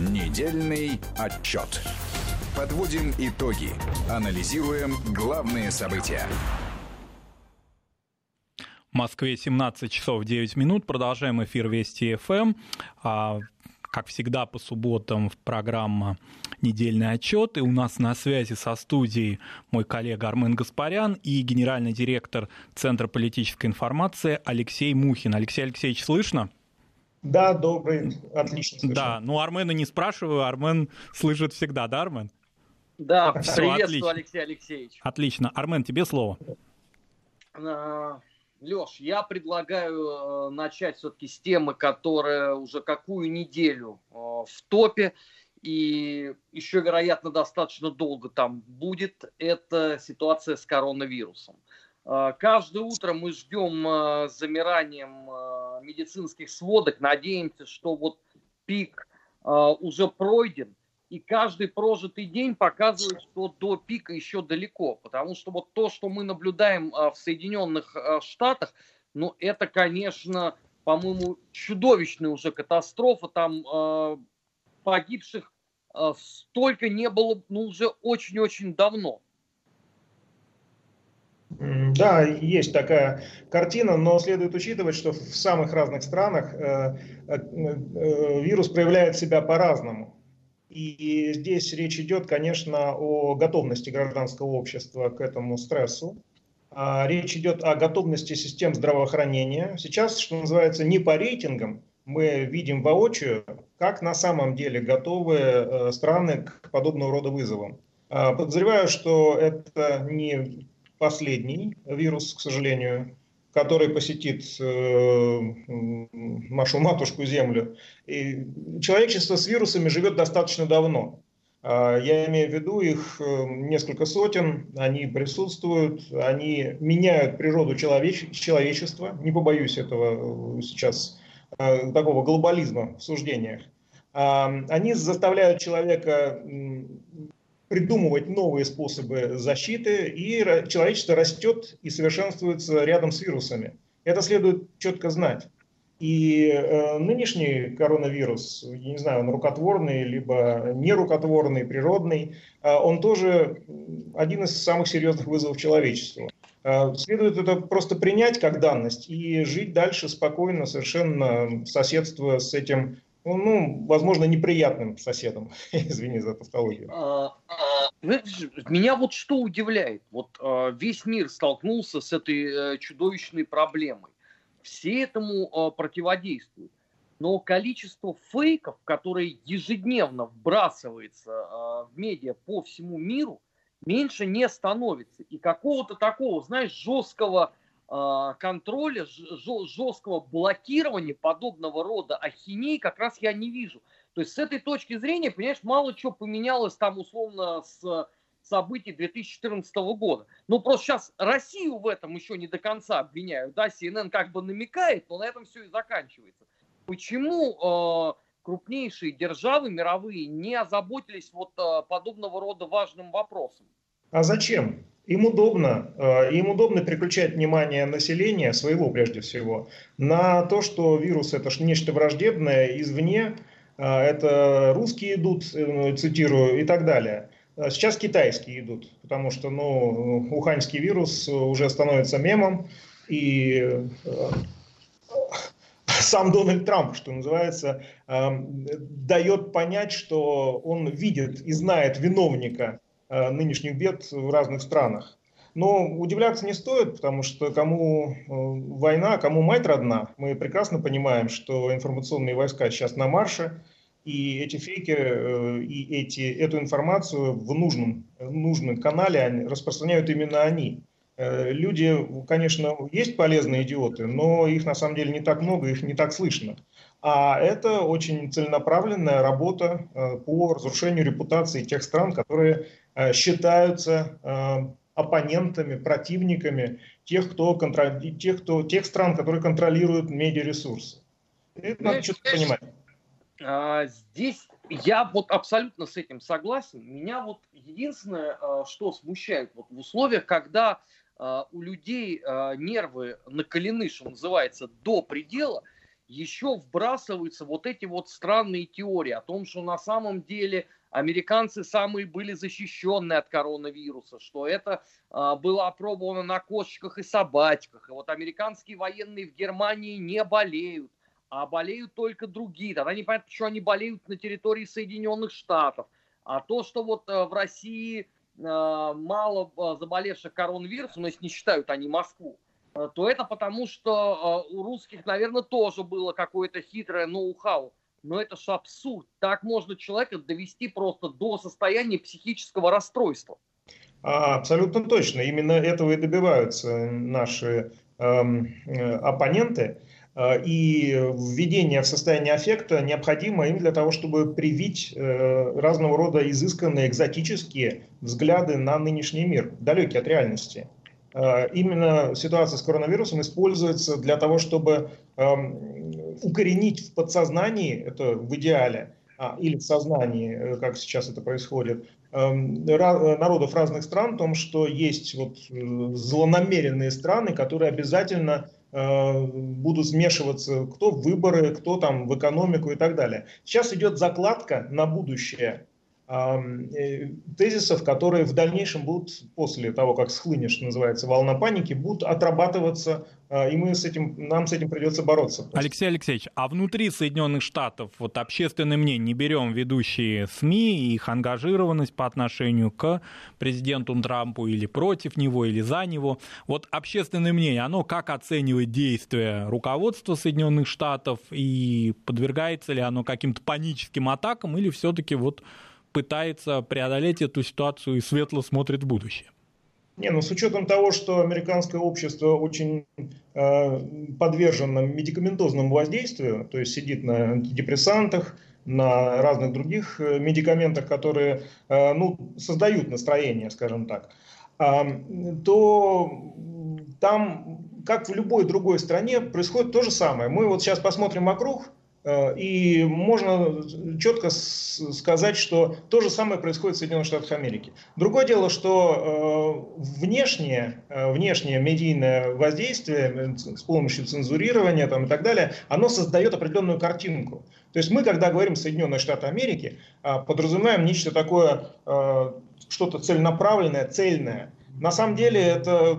Недельный отчет. Подводим итоги. Анализируем главные события. В Москве 17 часов 9 минут. Продолжаем эфир Вести ФМ. А, как всегда, по субботам в программа «Недельный отчет». И у нас на связи со студией мой коллега Армен Гаспарян и генеральный директор Центра политической информации Алексей Мухин. Алексей Алексеевич, слышно? Да, добрый, отлично слышно. Да, ну Армена не спрашиваю, Армен слышит всегда, да, Армен? Да, Все, приветствую, отлично. Алексей Алексеевич. Отлично. Армен, тебе слово. А, Леш, я предлагаю э, начать все-таки с темы, которая уже какую неделю э, в топе и еще, вероятно, достаточно долго там будет. Это ситуация с коронавирусом. А, каждое утро мы ждем а, замиранием а, медицинских сводок, надеемся, что вот пик уже пройден, и каждый прожитый день показывает, что до пика еще далеко, потому что вот то, что мы наблюдаем в Соединенных Штатах, ну это, конечно, по-моему, чудовищная уже катастрофа, там погибших столько не было, ну уже очень-очень давно. Да, есть такая картина, но следует учитывать, что в самых разных странах э, э, э, вирус проявляет себя по-разному. И здесь речь идет, конечно, о готовности гражданского общества к этому стрессу. А речь идет о готовности систем здравоохранения. Сейчас, что называется, не по рейтингам, мы видим воочию, как на самом деле готовы страны к подобного рода вызовам. А, подозреваю, что это не последний вирус, к сожалению, который посетит э, нашу матушку Землю. И человечество с вирусами живет достаточно давно. Э, я имею в виду их э, несколько сотен, они присутствуют, они меняют природу человеч человечества, не побоюсь этого э, сейчас, такого глобализма в суждениях. Э, они заставляют человека придумывать новые способы защиты, и человечество растет и совершенствуется рядом с вирусами. Это следует четко знать. И э, нынешний коронавирус, я не знаю, он рукотворный, либо нерукотворный, природный, э, он тоже один из самых серьезных вызовов человечеству. Э, следует это просто принять как данность и жить дальше спокойно, совершенно соседствуя с этим ну, ну, возможно, неприятным соседом. Извини за тавтологию. А, а, меня вот что удивляет. Вот а, весь мир столкнулся с этой э, чудовищной проблемой. Все этому противодействуют. Но количество фейков, которые ежедневно вбрасывается в медиа по всему миру, меньше не становится. И какого-то такого, знаешь, жесткого контроля, жесткого блокирования подобного рода ахиней как раз я не вижу. То есть с этой точки зрения, понимаешь, мало чего поменялось там условно с событий 2014 года. Ну, просто сейчас Россию в этом еще не до конца обвиняют. Да, CNN как бы намекает, но на этом все и заканчивается. Почему э, крупнейшие державы мировые не озаботились вот э, подобного рода важным вопросом? А зачем? Им удобно, э, им удобно переключать внимание населения, своего прежде всего, на то, что вирус это нечто враждебное извне, э, это русские идут, э, цитирую, и так далее. Сейчас китайские идут, потому что ну, уханьский вирус уже становится мемом, и сам Дональд Трамп, что называется, дает понять, что он видит и знает виновника нынешних бед в разных странах. Но удивляться не стоит, потому что кому э, война, кому мать родна, мы прекрасно понимаем, что информационные войска сейчас на марше, и эти фейки, э, и эти, эту информацию в нужном, нужном канале распространяют именно они. Люди, конечно, есть полезные идиоты, но их на самом деле не так много, их не так слышно. А это очень целенаправленная работа по разрушению репутации тех стран, которые Э, считаются э, оппонентами, противниками тех, кто контроль... тех, кто... тех стран, которые контролируют медиаресурсы. Это надо что-то понимать. А, здесь я вот абсолютно с этим согласен. Меня вот единственное, что смущает вот в условиях, когда у людей нервы накалены, что называется, до предела, еще вбрасываются вот эти вот странные теории о том, что на самом деле американцы самые были защищенные от коронавируса, что это а, было опробовано на кошечках и собачках. И вот американские военные в Германии не болеют, а болеют только другие. Тогда непонятно, что они болеют на территории Соединенных Штатов. А то, что вот а, в России а, мало а, заболевших коронавирусом, если не считают они Москву, а, то это потому, что а, у русских, наверное, тоже было какое-то хитрое ноу-хау но это же абсурд. Так можно человека довести просто до состояния психического расстройства. А, абсолютно точно. Именно этого и добиваются наши эм, э, оппоненты. А, и введение в состояние аффекта необходимо им для того, чтобы привить э, разного рода изысканные, экзотические взгляды на нынешний мир, далекие от реальности. А, именно ситуация с коронавирусом используется для того, чтобы эм, укоренить в подсознании, это в идеале, а, или в сознании, э, как сейчас это происходит, эм, народов разных стран, о том, что есть вот э, злонамеренные страны, которые обязательно э, будут смешиваться кто в выборы, кто там в экономику и так далее. Сейчас идет закладка на будущее Э, тезисов, которые в дальнейшем будут, после того, как схлынет, что называется, волна паники, будут отрабатываться, а, и мы с этим, нам с этим придется бороться. Алексей Алексеевич, а внутри Соединенных Штатов вот общественное мнение, не берем ведущие СМИ их ангажированность по отношению к президенту Трампу или против него, или за него, вот общественное мнение, оно как оценивает действия руководства Соединенных Штатов и подвергается ли оно каким-то паническим атакам или все-таки вот пытается преодолеть эту ситуацию и светло смотрит в будущее. Не, ну с учетом того, что американское общество очень э, подвержено медикаментозному воздействию, то есть сидит на антидепрессантах, на разных других э, медикаментах, которые э, ну, создают настроение, скажем так, э, то там, как в любой другой стране, происходит то же самое. Мы вот сейчас посмотрим вокруг, и можно четко сказать, что то же самое происходит в Соединенных Штатах Америки. Другое дело, что э, внешнее, э, внешнее медийное воздействие с помощью цензурирования там, и так далее, оно создает определенную картинку. То есть мы, когда говорим Соединенные Штаты Америки, подразумеваем нечто такое, что-то целенаправленное, цельное. На самом деле это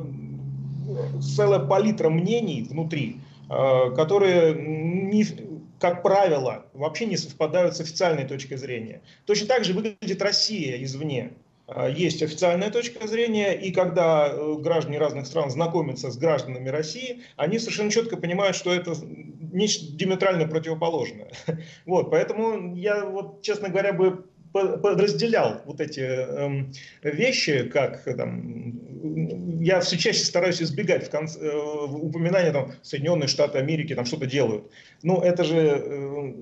целая палитра мнений внутри, которые не, как правило, вообще не совпадают с официальной точкой зрения. Точно так же выглядит Россия извне. А, есть официальная точка зрения, и когда э, граждане разных стран знакомятся с гражданами России, они совершенно четко понимают, что это нечто диаметрально противоположное. Вот, поэтому я, вот, честно говоря, бы подразделял вот эти э, вещи, как там, я все чаще стараюсь избегать в конце, э, упоминания там Соединенные Штаты Америки там что-то делают. Ну, это же э,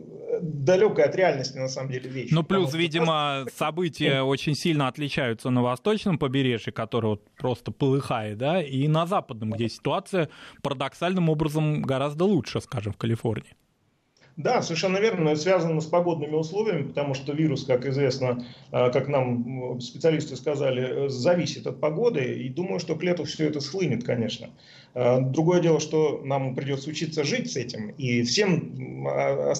далекая от реальности на самом деле вещь. Ну, плюс, видимо, просто... события очень сильно отличаются на восточном побережье, которое вот просто полыхает, да, и на западном, где ситуация парадоксальным образом гораздо лучше, скажем, в Калифорнии. Да, совершенно верно, связано с погодными условиями, потому что вирус, как известно, а, как нам специалисты сказали, зависит от погоды, и думаю, что к лету все это схлынет, конечно. А, другое дело, что нам придется учиться жить с этим, и всем, а,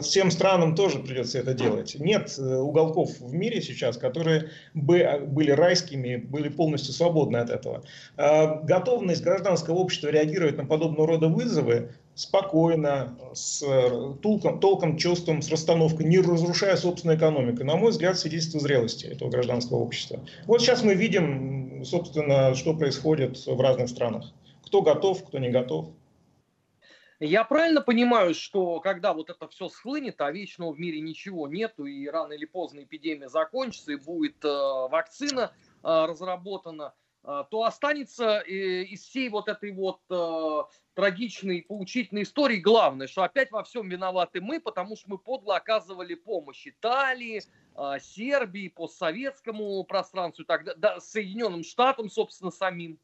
всем странам тоже придется это делать. Нет э, уголков в мире сейчас, которые бы были райскими, были полностью свободны от этого. Готовность гражданского общества реагировать на подобного рода вызовы спокойно, с э, толком, толком, чувством, с расстановкой, не разрушая собственную экономику. На мой взгляд, свидетельство зрелости этого гражданского общества. Вот сейчас мы видим, собственно, что происходит в разных странах. Кто готов, кто не готов. Я правильно понимаю, что когда вот это все схлынет, а вечного в мире ничего нету, и рано или поздно эпидемия закончится, и будет э, вакцина э, разработана, то останется э, из всей вот этой вот э, трагичной, поучительной истории главное, что опять во всем виноваты мы, потому что мы подло оказывали помощь Италии, а, Сербии, постсоветскому пространству, так, да, Соединенным Штатам, собственно, самим.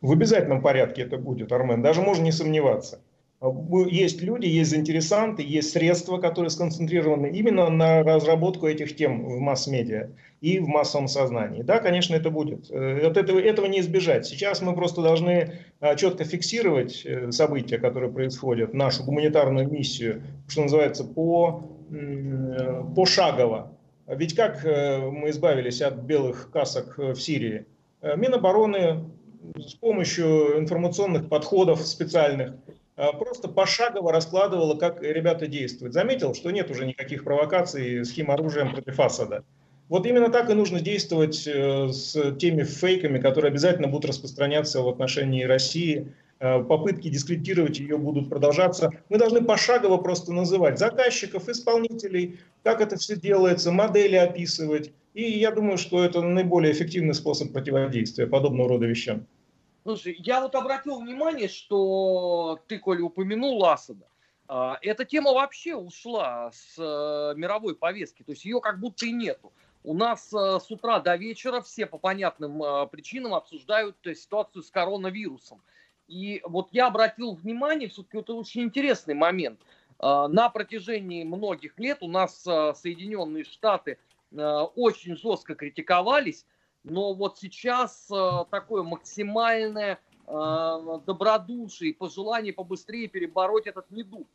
В обязательном порядке это будет, Армен, даже можно не сомневаться. Есть люди, есть заинтересанты, есть средства, которые сконцентрированы именно на разработку этих тем в масс-медиа и в массовом сознании. Да, конечно, это будет. Э, от этого, этого не избежать. Сейчас мы просто должны э, четко фиксировать э, события, которые происходят, нашу гуманитарную миссию, что называется, по, пошагово. Ведь как мы избавились от белых касок в Сирии? Минобороны с помощью информационных подходов специальных просто пошагово раскладывала, как ребята действуют. Заметил, что нет уже никаких провокаций с химоружием против Асада. Вот именно так и нужно действовать э, с теми фейками, которые обязательно будут распространяться в отношении России. Э, попытки дискредитировать ее будут продолжаться. Мы должны пошагово просто называть заказчиков, исполнителей, как это все делается, модели описывать. И я думаю, что это наиболее эффективный способ противодействия подобного рода вещам. Слушай, я вот обратил внимание, что ты, Коля, упомянул Асада. А, эта тема вообще ушла с э, мировой повестки, то есть ее как будто и нету. У нас э, с утра до вечера все по понятным э, причинам обсуждают ситуацию с коронавирусом. И вот я обратил внимание, все-таки это очень интересный момент. На протяжении многих лет у нас Соединенные Штаты очень жестко критиковались, но вот сейчас такое максимальное добродушие и пожелание побыстрее перебороть этот недуг.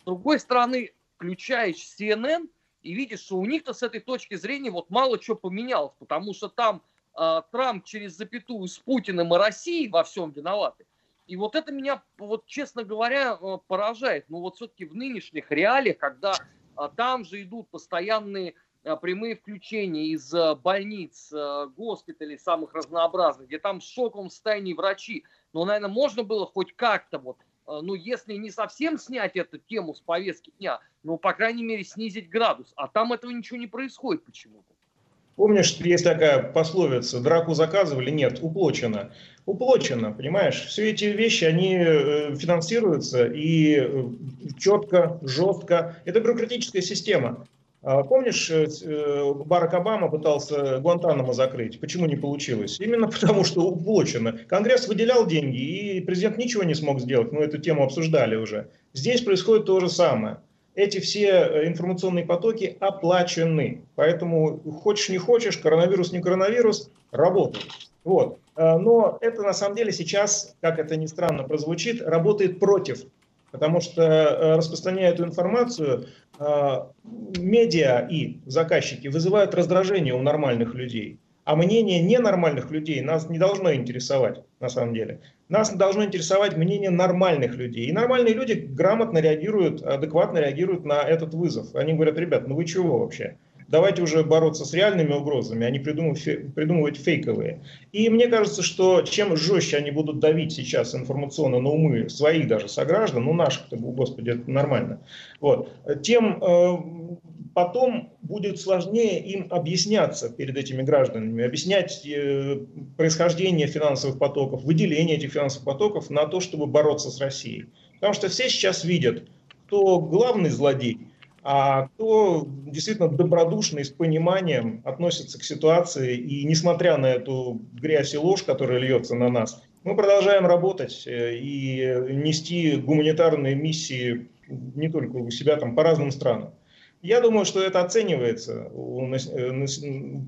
С другой стороны, включаешь CNN – и видишь, что у них-то с этой точки зрения вот мало что поменялось, потому что там э, Трамп через запятую с Путиным и Россией во всем виноваты. И вот это меня, вот честно говоря, э, поражает. Но вот все-таки в нынешних реалиях, когда а, там же идут постоянные прямые включения из а, больниц, а, госпиталей самых разнообразных, где там в шоковом состоянии врачи, но, наверное, можно было хоть как-то вот Э, ну, если не совсем снять эту тему с повестки дня, ну, по крайней мере, снизить градус. А там этого ничего не происходит почему-то. Помнишь, есть такая пословица, драку заказывали? Нет, уплочено. Уплочено, понимаешь? Все эти вещи, они э, финансируются и э, четко, жестко. Это бюрократическая система. А помнишь, э, э, Барак Обама пытался Гуантанамо закрыть? Почему не получилось? Именно потому, что уплочено. Конгресс выделял деньги, и президент ничего не смог сделать. Мы эту тему обсуждали уже. Здесь происходит то же самое. Эти все э, информационные потоки оплачены. Поэтому хочешь не хочешь, коронавирус не коронавирус, работает. Вот. Но это на самом деле сейчас, как это ни странно прозвучит, работает против Потому что распространяя эту информацию, медиа и заказчики вызывают раздражение у нормальных людей. А мнение ненормальных людей нас не должно интересовать, на самом деле. Нас должно интересовать мнение нормальных людей. И нормальные люди грамотно реагируют, адекватно реагируют на этот вызов. Они говорят, ребят, ну вы чего вообще? Давайте уже бороться с реальными угрозами, а не придумывать, придумывать фейковые. И мне кажется, что чем жестче они будут давить сейчас информационно на умы своих даже сограждан, ну наших, господи, это нормально, вот, тем э, потом будет сложнее им объясняться перед этими гражданами, объяснять э, происхождение финансовых потоков, выделение этих финансовых потоков на то, чтобы бороться с Россией. Потому что все сейчас видят, кто главный злодей, кто действительно добродушно и с пониманием относится к ситуации. И несмотря на эту грязь и ложь, которая льется на нас, мы продолжаем работать э, и нести гуманитарные миссии не только у себя, там, по разным странам. Я думаю, что это оценивается э,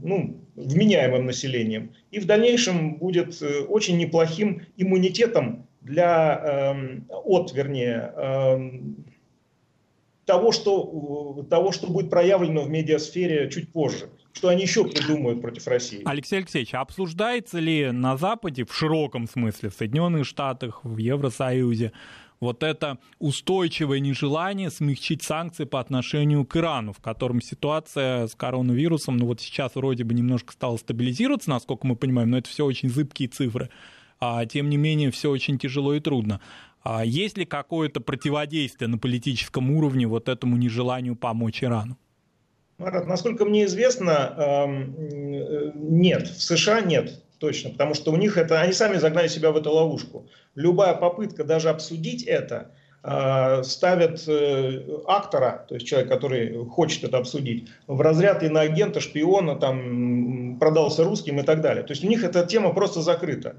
ну, вменяемым населением. И в дальнейшем будет э, очень неплохим иммунитетом для, э, от, вернее, э, того, что, того, что будет проявлено в медиасфере чуть позже. Что они еще придумают против России. Алексей Алексеевич, а обсуждается ли на Западе, в широком смысле, в Соединенных Штатах, в Евросоюзе, вот это устойчивое нежелание смягчить санкции по отношению к Ирану, в котором ситуация с коронавирусом, ну вот сейчас вроде бы немножко стала стабилизироваться, насколько мы понимаем, но это все очень зыбкие цифры. А, тем не менее, все очень тяжело и трудно. А есть ли какое-то противодействие на политическом уровне вот этому нежеланию помочь Ирану? Марат, насколько мне известно, эм, нет. В США нет точно, потому что у них это, они сами загнали себя в эту ловушку. Любая попытка даже обсудить это, э, ставят э, актора, то есть человек, который хочет это обсудить, в разряд иноагента, шпиона, там, продался русским и так далее. То есть у них эта тема просто закрыта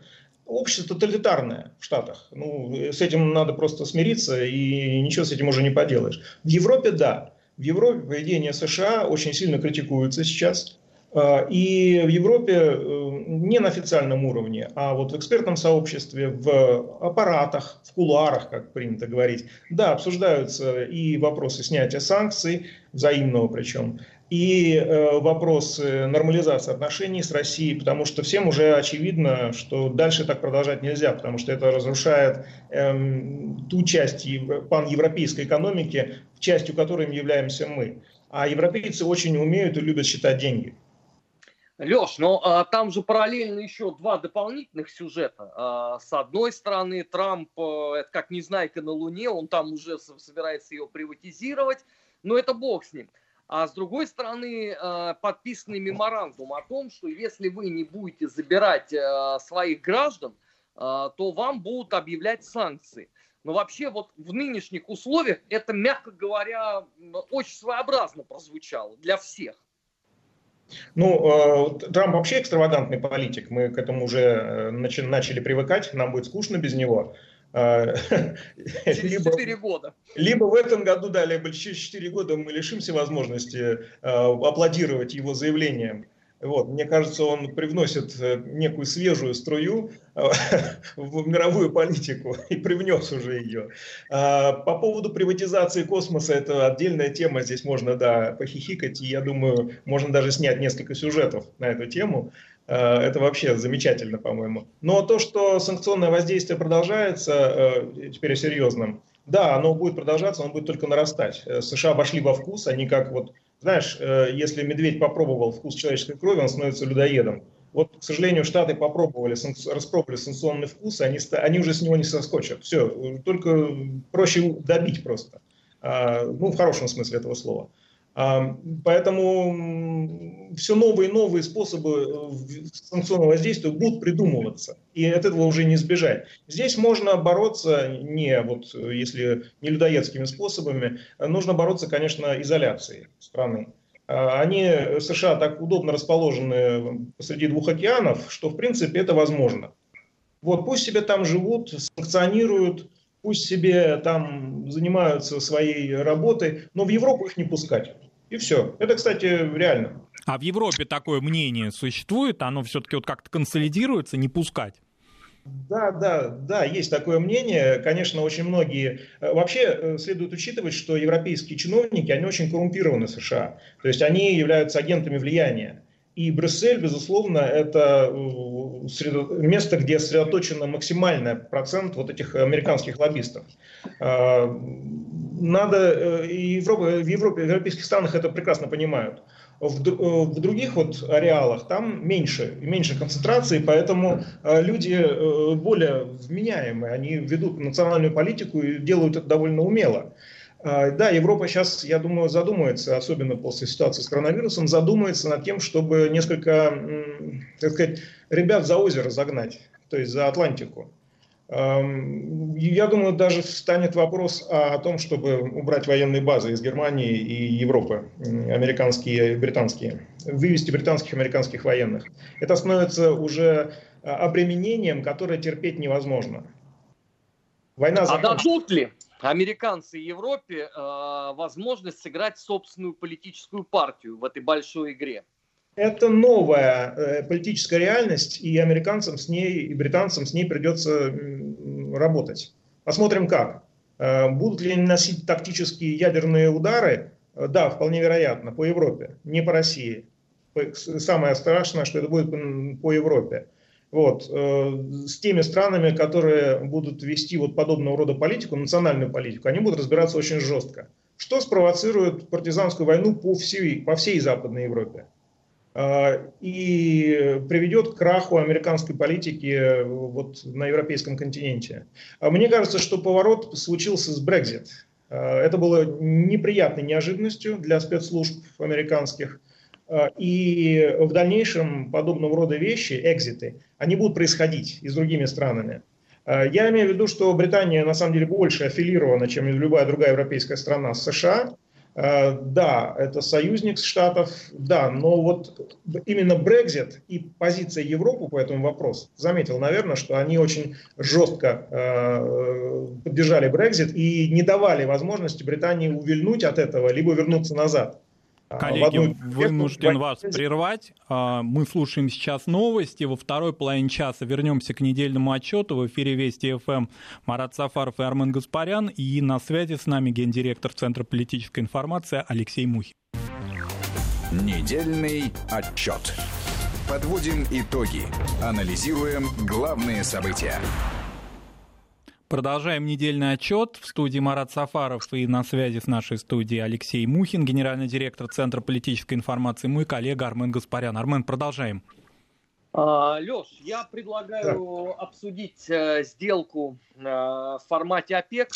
общество тоталитарное в Штатах. Ну, с этим надо просто смириться, и ничего с этим уже не поделаешь. В Европе – да. В Европе поведение США очень сильно критикуется сейчас. А, и в Европе э, не на официальном уровне, а вот в экспертном сообществе, в аппаратах, в кулуарах, как принято говорить, да, обсуждаются и вопросы снятия санкций, взаимного причем, и э, вопросы нормализации отношений с Россией, потому что всем уже очевидно, что дальше так продолжать нельзя, потому что это разрушает эм, ту часть паневропейской экономики, частью которой являемся мы. А европейцы очень умеют и любят считать деньги. Леш, но ну, а, там же параллельно еще два дополнительных сюжета. А, с одной стороны, Трамп, а, это как Незнайка на Луне, он там уже собирается ее приватизировать, но это бог с ним. А с другой стороны, а, подписанный меморандум о том, что если вы не будете забирать а, своих граждан, а, то вам будут объявлять санкции. Но вообще вот в нынешних условиях это, мягко говоря, очень своеобразно прозвучало для всех. Ну, э, Трамп вообще экстравагантный политик, мы к этому уже э, начали привыкать, нам будет скучно без него. Э, через либо, 4 года. Либо в этом году, да, либо через 4 года мы лишимся возможности аплодировать его заявлениям. Вот, мне кажется, он привносит э, некую свежую струю э, в мировую политику и привнес уже ее. По поводу приватизации космоса, это отдельная тема, здесь можно, да, похихикать, и я думаю, можно даже снять несколько сюжетов на эту тему. А, это вообще замечательно, по-моему. Но то, что санкционное воздействие продолжается, э, теперь серьезным, да, оно будет продолжаться, оно будет только нарастать. США вошли во вкус, они как вот знаешь, э, если медведь попробовал вкус человеческой крови, он становится людоедом. Вот, к сожалению, Штаты попробовали, распробовали санкционный вкус, они, они уже с него не соскочат. Все, только проще добить просто. А, ну, в хорошем смысле этого слова. Поэтому все новые и новые способы э, санкционного воздействия будут придумываться, и от этого уже не избежать. Здесь можно бороться не вот если не людоедскими способами, нужно бороться, конечно, изоляцией страны. А, они, США, так удобно расположены посреди двух океанов, что, в принципе, это возможно. Вот пусть себе там живут, санкционируют, пусть себе там занимаются своей работой, но в Европу их не пускать. И все. Это, кстати, реально. А в Европе такое мнение существует? Оно все-таки вот как-то консолидируется, не пускать? Да, да, да, есть такое мнение. Конечно, очень многие... Э, вообще э, следует учитывать, что европейские чиновники, они очень коррумпированы в США. То есть они являются агентами влияния. И Брюссель, безусловно, это э, место, где сосредоточено максимальный процент вот этих американских лоббистов. Надо, э, и Европа, в Европе, в европейских странах это прекрасно понимают. В, э, в других вот ареалах там меньше, меньше концентрации, поэтому люди более вменяемые, они ведут национальную политику и делают это довольно умело. А, да, Европа сейчас, я думаю, задумается, особенно после ситуации с коронавирусом, задумается над тем, чтобы несколько, так сказать, ребят за озеро загнать, то есть за Атлантику. Я думаю, даже встанет вопрос о том, чтобы убрать военные базы из Германии и Европы, американские и британские, вывести британских и американских военных. Это становится уже а, обременением, которое терпеть невозможно. Война. А дадут ли? американцы и Европе э, возможность сыграть собственную политическую партию в этой большой игре. Это новая э, политическая реальность, и американцам с ней, и британцам с ней придется работать. Посмотрим как. Э, будут ли они носить тактические ядерные удары? Э, да, вполне вероятно, по Европе, не по России. Самое страшное, что это будет по Европе вот, с теми странами, которые будут вести вот подобного рода политику, национальную политику, они будут разбираться очень жестко. Что спровоцирует партизанскую войну по всей, по всей Западной Европе? Э, и приведет к краху американской политики э, вот на европейском континенте. А мне кажется, что поворот случился с Brexit. Это было неприятной неожиданностью для спецслужб американских. И в дальнейшем подобного рода вещи, экзиты, они будут происходить и с другими странами. Я имею в виду, что Британия на самом деле больше аффилирована, чем любая другая европейская страна с США. Э, да, это союзник Штатов, да, но вот именно Брекзит и позиция Европы по этому вопросу, заметил, наверное, что они очень жестко э, поддержали Брекзит и не давали возможности Британии увильнуть от этого, либо вернуться назад. А, Коллеги, вынужден вас прервать. А, мы слушаем сейчас новости. Во второй половине часа вернемся к недельному отчету. В эфире Вести ФМ Марат Сафаров и Армен Гаспарян. И на связи с нами гендиректор Центра политической информации Алексей Мухин. Недельный отчет. Подводим итоги. Анализируем главные события. Продолжаем недельный отчет. В студии Марат Сафаров и на связи с нашей студией Алексей Мухин, генеральный директор Центра политической информации, мой коллега Армен Гаспарян. Армен, продолжаем. А, Леш, я предлагаю да. обсудить э, сделку э, в формате ОПЕК,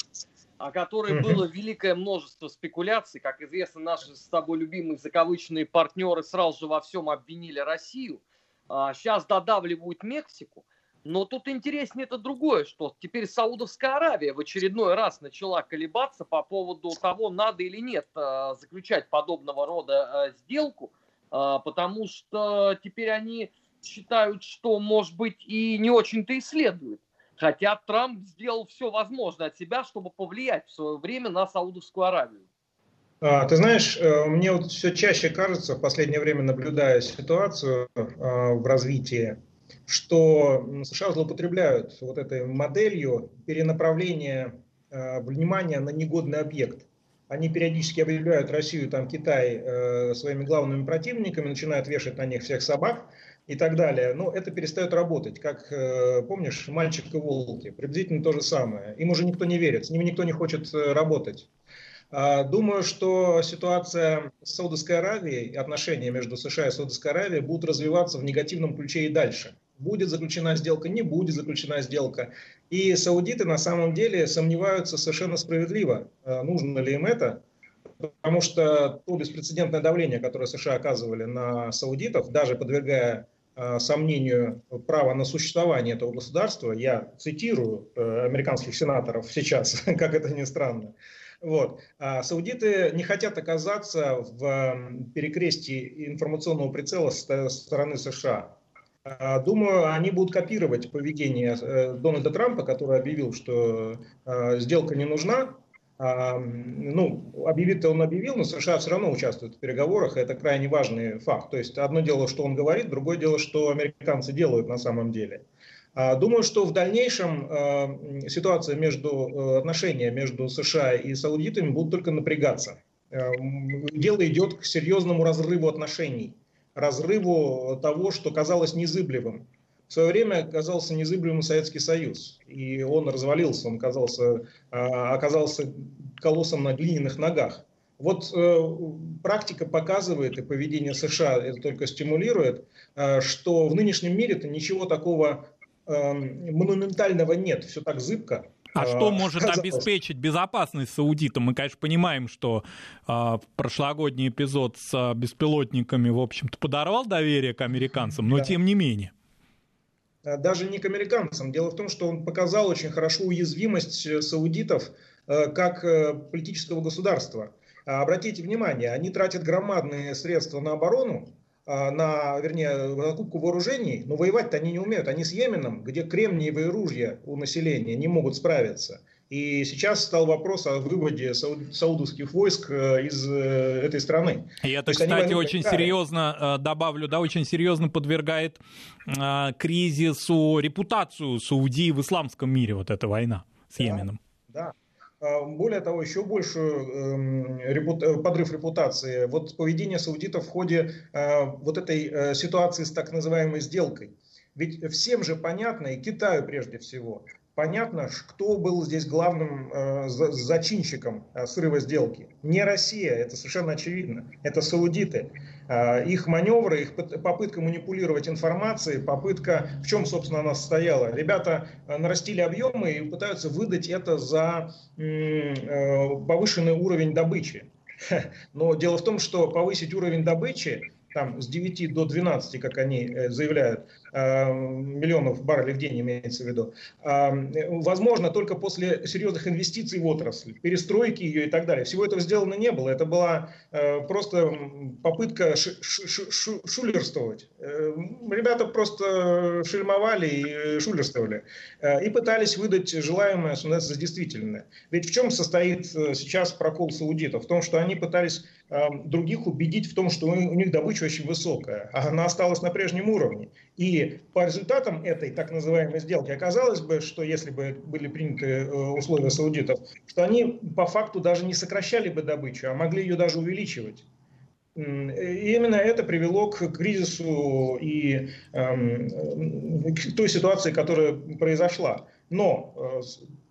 о которой было великое множество спекуляций. Как известно, наши с тобой любимые закавычные партнеры сразу же во всем обвинили Россию. А, сейчас додавливают Мексику. Но тут интереснее это другое, что теперь Саудовская Аравия в очередной раз начала колебаться по поводу того, надо или нет э, заключать подобного рода э, сделку, э, потому что теперь они считают, что, может быть, и не очень-то и следует. Хотя Трамп сделал все возможное от себя, чтобы повлиять в свое время на Саудовскую Аравию. А, ты знаешь, мне вот все чаще кажется, в последнее время наблюдая ситуацию в развитии что США злоупотребляют вот этой моделью перенаправления э, внимания на негодный объект. Они периодически объявляют Россию, там, Китай э, своими главными противниками, начинают вешать на них всех собак и так далее. Но это перестает работать. Как, э, помнишь, мальчик и волки. Приблизительно то же самое. Им уже никто не верит, с ними никто не хочет э, работать. А, думаю, что ситуация с Саудовской Аравией, отношения между США и Саудовской Аравией будут развиваться в негативном ключе и дальше будет заключена сделка, не будет заключена сделка. И саудиты на самом деле сомневаются совершенно справедливо, э, нужно ли им это, потому что то беспрецедентное давление, которое США оказывали на саудитов, даже подвергая э, сомнению права на существование этого государства, я цитирую э, американских сенаторов сейчас, как это ни странно, вот. А саудиты не хотят оказаться в перекрестии информационного прицела со стороны США. А, думаю, они будут копировать поведение э, Дональда Трампа, который объявил, что э, сделка не нужна. А, ну, объявить-то он объявил, но США все равно участвуют в переговорах, это крайне важный факт. То есть одно дело, что он говорит, другое дело, что американцы делают на самом деле. А, думаю, что в дальнейшем э, ситуация между, отношения между США и саудитами будут только напрягаться. Дело идет к серьезному разрыву отношений разрыву того, что казалось незыблемым. В свое время оказался незыблемым Советский Союз, и он развалился, он оказался, а, оказался колоссом на глиняных ногах. Вот э, практика показывает, и поведение США это только стимулирует, э, что в нынешнем мире-то ничего такого э, монументального нет, все так зыбко. А, а что может обеспечить безопасность саудитам? Мы, конечно, понимаем, что э, прошлогодний эпизод с э, беспилотниками, в общем-то, подорвал доверие к американцам, но да. тем не менее. Даже не к американцам. Дело в том, что он показал очень хорошо уязвимость э, саудитов э, как э, политического государства. Обратите внимание, они тратят громадные средства на оборону, а, на, вернее, закупку вооружений, но воевать-то они не умеют. Они с Йеменом, где кремниевые ружья у населения не могут справиться. И сейчас стал вопрос о выводе саудовских войск э, из э, этой страны. И это, кстати, очень серьезно, э, добавлю, да, очень серьезно подвергает кризису репутацию Саудии в исламском мире, вот эта война с Йеменом. Да, а, более того, еще больше эм, э, подрыв репутации. Вот поведение саудитов в ходе э, вот этой э, ситуации с так называемой сделкой. Ведь всем же понятно, и Китаю прежде всего, понятно, кто был здесь главным э, зачинщиком э, срыва сделки. Не Россия, это совершенно очевидно. Это саудиты. Э, их маневры, их попытка манипулировать информацией, попытка, в чем, собственно, она состояла. Ребята э, нарастили объемы и пытаются выдать это за э, повышенный уровень добычи. Но дело в том, что повысить уровень добычи там с 9 до 12, как они э, заявляют, миллионов баррелей в день имеется в виду, э, возможно только после серьезных инвестиций в отрасль, перестройки ее и так далее. Всего этого сделано не было. Это была просто попытка шулерствовать. Ребята просто шельмовали и шулерствовали. И пытались выдать желаемое, что за действительное. Ведь в чем состоит сейчас прокол саудитов? В том, что они пытались других убедить в том, что у них добыча очень высокая, а она осталась на прежнем уровне. И по результатам этой так называемой сделки оказалось бы, что если бы были приняты э, условия саудитов, что они по факту даже не сокращали бы добычу, а могли ее даже увеличивать. И именно это привело к кризису и эм, к той ситуации, которая произошла. Но э,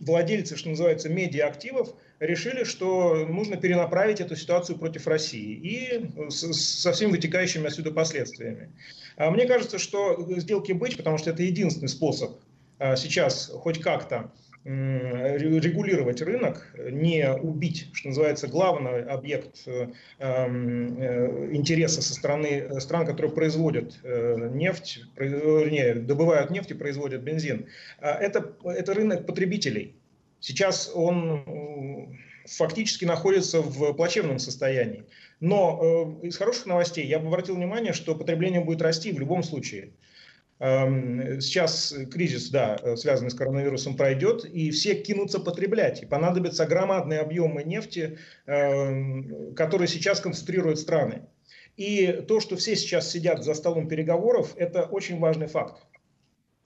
владельцы, что называется, медиа-активов решили, что нужно перенаправить эту ситуацию против России и со всеми вытекающими отсюда последствиями. А мне кажется, что сделки быть, потому что это единственный способ а, сейчас хоть как-то регулировать рынок, не убить, что называется, главный объект э, эм, э, интереса со стороны стран, которые производят э, нефть, вернее, добывают нефть и производят бензин. А это, это рынок потребителей. Сейчас он фактически находится в плачевном состоянии. Но э, из хороших новостей я бы обратил внимание, что потребление будет расти в любом случае. Эм, сейчас кризис, да, связанный с коронавирусом, пройдет, и все кинутся потреблять. И понадобятся громадные объемы нефти, э, которые сейчас концентрируют страны. И то, что все сейчас сидят за столом переговоров, это очень важный факт.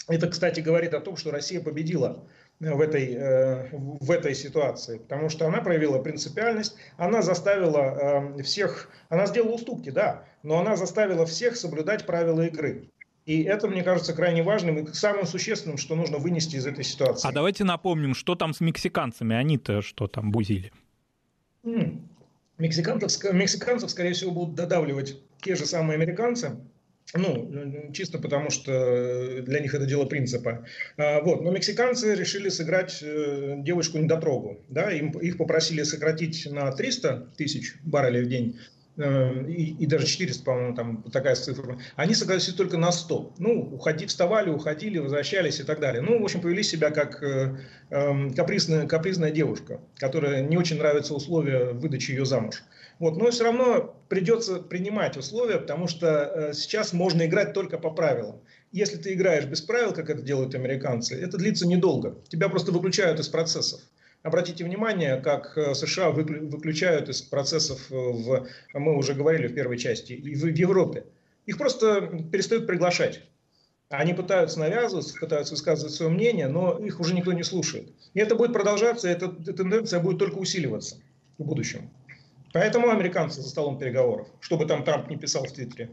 Это, кстати, говорит о том, что Россия победила в этой, э, в этой ситуации, потому что она проявила принципиальность, она заставила э, всех, она сделала уступки, да, но она заставила всех соблюдать правила игры. И это, мне кажется, крайне важным и самым существенным, что нужно вынести из этой ситуации. А давайте напомним, что там с мексиканцами, они-то что там бузили? Мексиканцев, мексиканцев, скорее всего, будут додавливать те же самые американцы, ну, чисто потому, что для них это дело принципа. А, вот. Но мексиканцы решили сыграть э, девочку-недотрогу. Да? Им, их попросили сократить на 300 тысяч баррелей в день. Э, и, и даже 400, по-моему, там такая цифра. Они согласились только на 100. Ну, уходи, вставали, уходили, возвращались и так далее. Ну, в общем, повели себя как э, э, капризная, капризная девушка, которая не очень нравятся условия выдачи ее замуж. Вот, но все равно придется принимать условия, потому что э, сейчас можно играть только по правилам. Если ты играешь без правил, как это делают американцы, это длится недолго. Тебя просто выключают из процессов. Обратите внимание, как э, США выключают из процессов, э, в, мы уже говорили в первой части, и в Европе. Их просто перестают приглашать. Они пытаются навязываться, пытаются высказывать свое мнение, но их уже никто не слушает. И это будет продолжаться, эта тенденция будет только усиливаться в будущем. Поэтому американцы за столом переговоров, чтобы там Трамп не писал в Твиттере.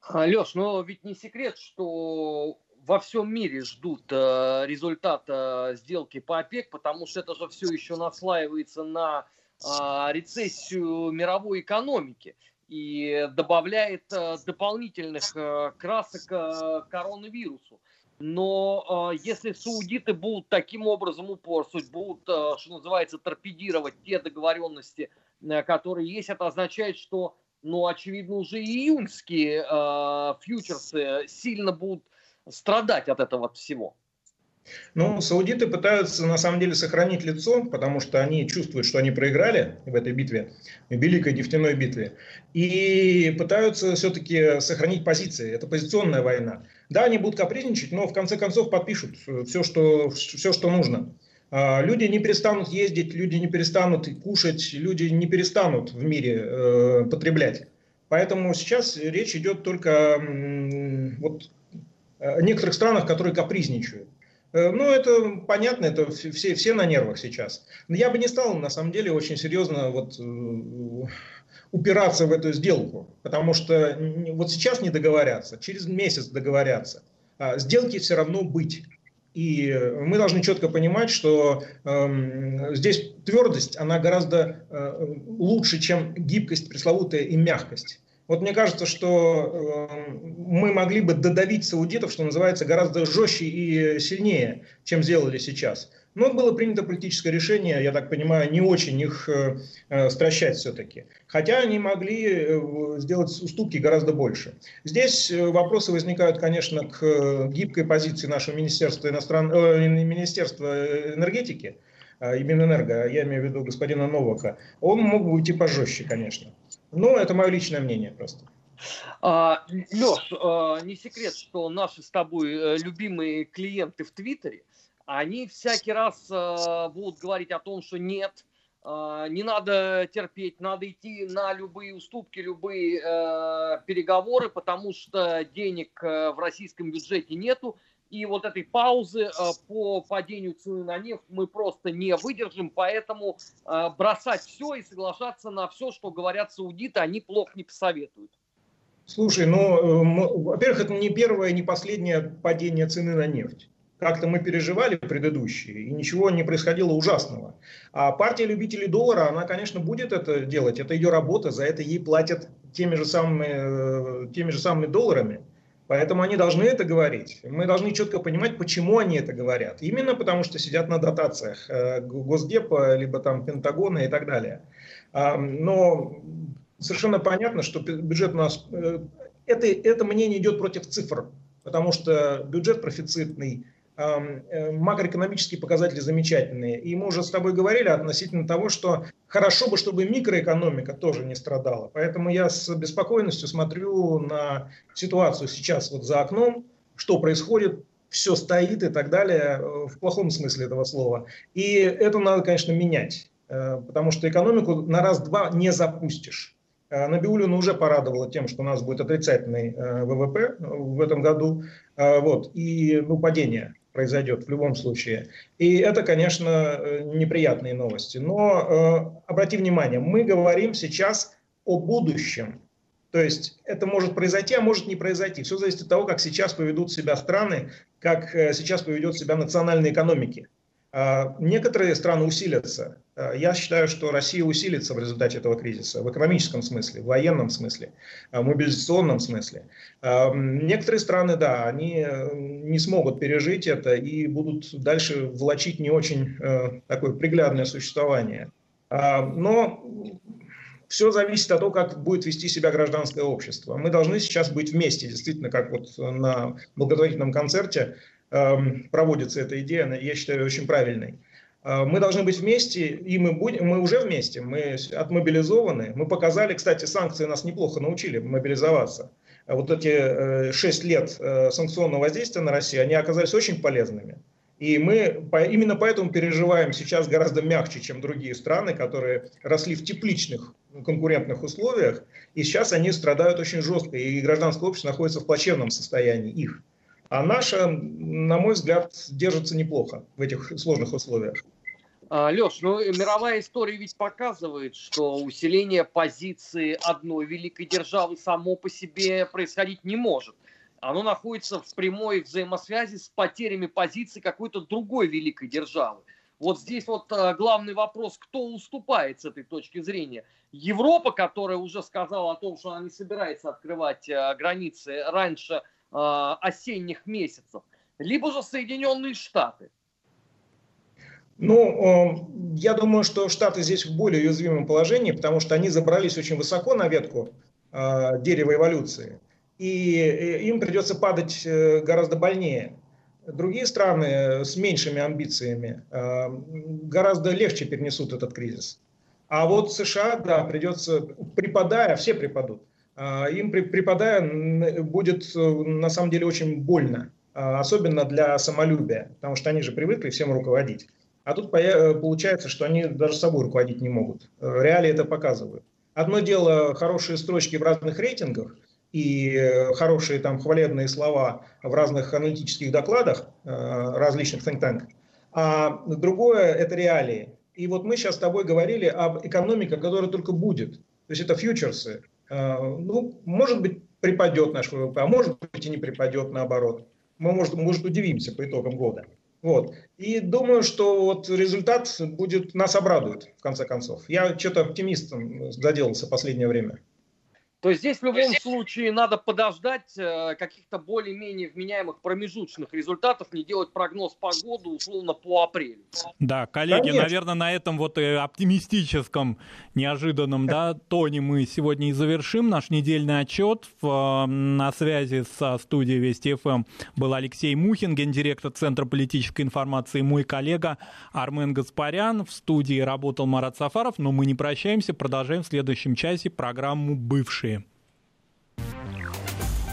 А, Леш, но ведь не секрет, что во всем мире ждут э, результата сделки по ОПЕК, потому что это же все еще наслаивается на э, рецессию мировой экономики и добавляет э, дополнительных э, красок э, коронавирусу. Но э, если саудиты будут таким образом упорствовать, будут, э, что называется, торпедировать те договоренности, Э, которые есть, это означает, что, ну, очевидно, уже июньские э, фьючерсы сильно будут страдать от этого всего. Ну, саудиты пытаются на самом деле сохранить лицо, потому что они чувствуют, что они проиграли в этой битве, в великой нефтяной битве, и пытаются все-таки сохранить позиции. Это позиционная война. Да, они будут капризничать, но в конце концов подпишут все, что, все, что нужно. А, люди не перестанут ездить, люди не перестанут кушать, люди не перестанут в мире э, потреблять. Поэтому сейчас речь идет только о вот, некоторых странах, которые капризничают. Э, ну, это понятно, это все, все на нервах сейчас. Но я бы не стал, на самом деле, очень серьезно вот, э, упираться в эту сделку, потому что вот сейчас не договорятся, через месяц договорятся. А сделки все равно быть. И мы должны четко понимать, что э, здесь твердость, она гораздо э, лучше, чем гибкость пресловутая и мягкость. Вот мне кажется, что э, мы могли бы додавить саудитов, что называется, гораздо жестче и сильнее, чем сделали сейчас. Но было принято политическое решение, я так понимаю, не очень их э, э стращать все-таки. Хотя они могли э, сделать уступки гораздо больше. Здесь э, вопросы возникают, конечно, к гибкой позиции нашего Министерства, иностран... э, Министерства энергетики, э, Минэнерго, я имею в виду господина Новака. Он мог бы уйти пожестче, конечно. Ну, это мое личное мнение просто. А, Леш, а, не секрет, что наши с тобой э, любимые клиенты в Твиттере, они всякий раз а, будут говорить о том, что нет, не надо терпеть, надо идти на любые уступки, любые э, переговоры, потому что денег э, в российском бюджете нету, и вот этой паузы э, по падению цены на нефть мы просто не выдержим, поэтому э, бросать все и соглашаться на все, что говорят саудиты, они плохо не посоветуют. Слушай, ну, э, во-первых, это не первое, не последнее падение цены на нефть. Как-то мы переживали предыдущие, и ничего не происходило ужасного. А партия любителей доллара, она, конечно, будет это делать. Это ее работа, за это ей платят теми же самыми, теми же самыми долларами. Поэтому они должны это говорить. Мы должны четко понимать, почему они это говорят. Именно потому, что сидят на дотациях э, Госдепа, либо там Пентагона и так далее. Но совершенно понятно, что бюджет у нас... Э, это, это мнение идет против цифр, потому что бюджет профицитный, Э, макроэкономические показатели замечательные. И мы уже с тобой говорили относительно того, что хорошо бы, чтобы микроэкономика тоже не страдала. Поэтому я с беспокойностью смотрю на ситуацию сейчас вот за окном, что происходит, все стоит и так далее, э, в плохом смысле этого слова. И это надо, конечно, менять, э, потому что экономику на раз-два не запустишь. Набиулина уже порадовала тем, что у нас будет отрицательный ВВП в этом году, вот, и ну, падение произойдет в любом случае. И это, конечно, э, неприятные новости. Но э, обрати внимание, мы говорим сейчас о будущем. То есть это может произойти, а может не произойти. Все зависит от того, как сейчас поведут себя страны, как э, сейчас поведет себя национальные экономики. А, некоторые страны усилятся. А, я считаю, что Россия усилится в результате этого кризиса в экономическом смысле, в военном смысле, а, в мобилизационном смысле. Некоторые страны, да, они э, не смогут пережить это и будут дальше влачить не очень э, такое приглядное существование. Но все зависит от того, как будет вести себя гражданское общество. Мы должны сейчас быть вместе, действительно, как вот на благотворительном концерте проводится эта идея, я считаю, очень правильной. Э, мы должны быть вместе, и мы, будем, мы уже вместе, мы отмобилизованы. Мы показали, кстати, санкции нас неплохо научили мобилизоваться. Вот эти 6 э, лет э, санкционного воздействия на Россию, они оказались очень полезными. И мы именно поэтому переживаем сейчас гораздо мягче, чем другие страны, которые росли в тепличных конкурентных условиях, и сейчас они страдают очень жестко, и гражданское общество находится в плачевном состоянии их. А наша, на мой взгляд, держится неплохо в этих сложных условиях. А, Леш, ну мировая история ведь показывает, что усиление позиции одной великой державы само по себе происходить не может. Оно находится в прямой взаимосвязи с потерями позиции какой-то другой великой державы. Вот здесь вот а, главный вопрос, кто уступает с этой точки зрения. Европа, которая уже сказала о том, что она не собирается открывать а, границы раньше Э, осенних месяцев, либо же Соединенные Штаты? Ну, э, я думаю, что Штаты здесь в более уязвимом положении, потому что они забрались очень высоко на ветку э, дерева эволюции, и им придется падать гораздо больнее. Другие страны с меньшими амбициями гораздо легче перенесут этот кризис. А вот США, да, придется, припадая, все припадут, им преподая будет э, на самом деле очень больно, а, особенно для самолюбия, потому что они же привыкли всем руководить. А тут э, получается, что они даже собой руководить не могут. Э, реалии это показывают. Одно дело хорошие строчки в разных рейтингах и хорошие там хвалебные слова в разных аналитических докладах различных think tank, а другое это реалии. И вот мы сейчас с тобой говорили об экономике, которая только будет. То есть это фьючерсы, ну, может быть, припадет наш ВВП, а может быть и не припадет наоборот. Мы, может, может удивимся по итогам года. Вот. И думаю, что вот результат будет, нас обрадует, в конце концов. Я что-то оптимистом заделался в последнее время. То есть здесь в любом случае надо подождать э, каких-то более-менее вменяемых промежуточных результатов, не делать прогноз погоды условно по апрелю. Да, коллеги, Конечно. наверное, на этом вот оптимистическом, неожиданном да, тоне мы сегодня и завершим наш недельный отчет. На связи со студией Вести ФМ был Алексей Мухин, гендиректор Центра политической информации, мой коллега Армен Гаспарян. В студии работал Марат Сафаров, но мы не прощаемся, продолжаем в следующем часе программу «Бывшие».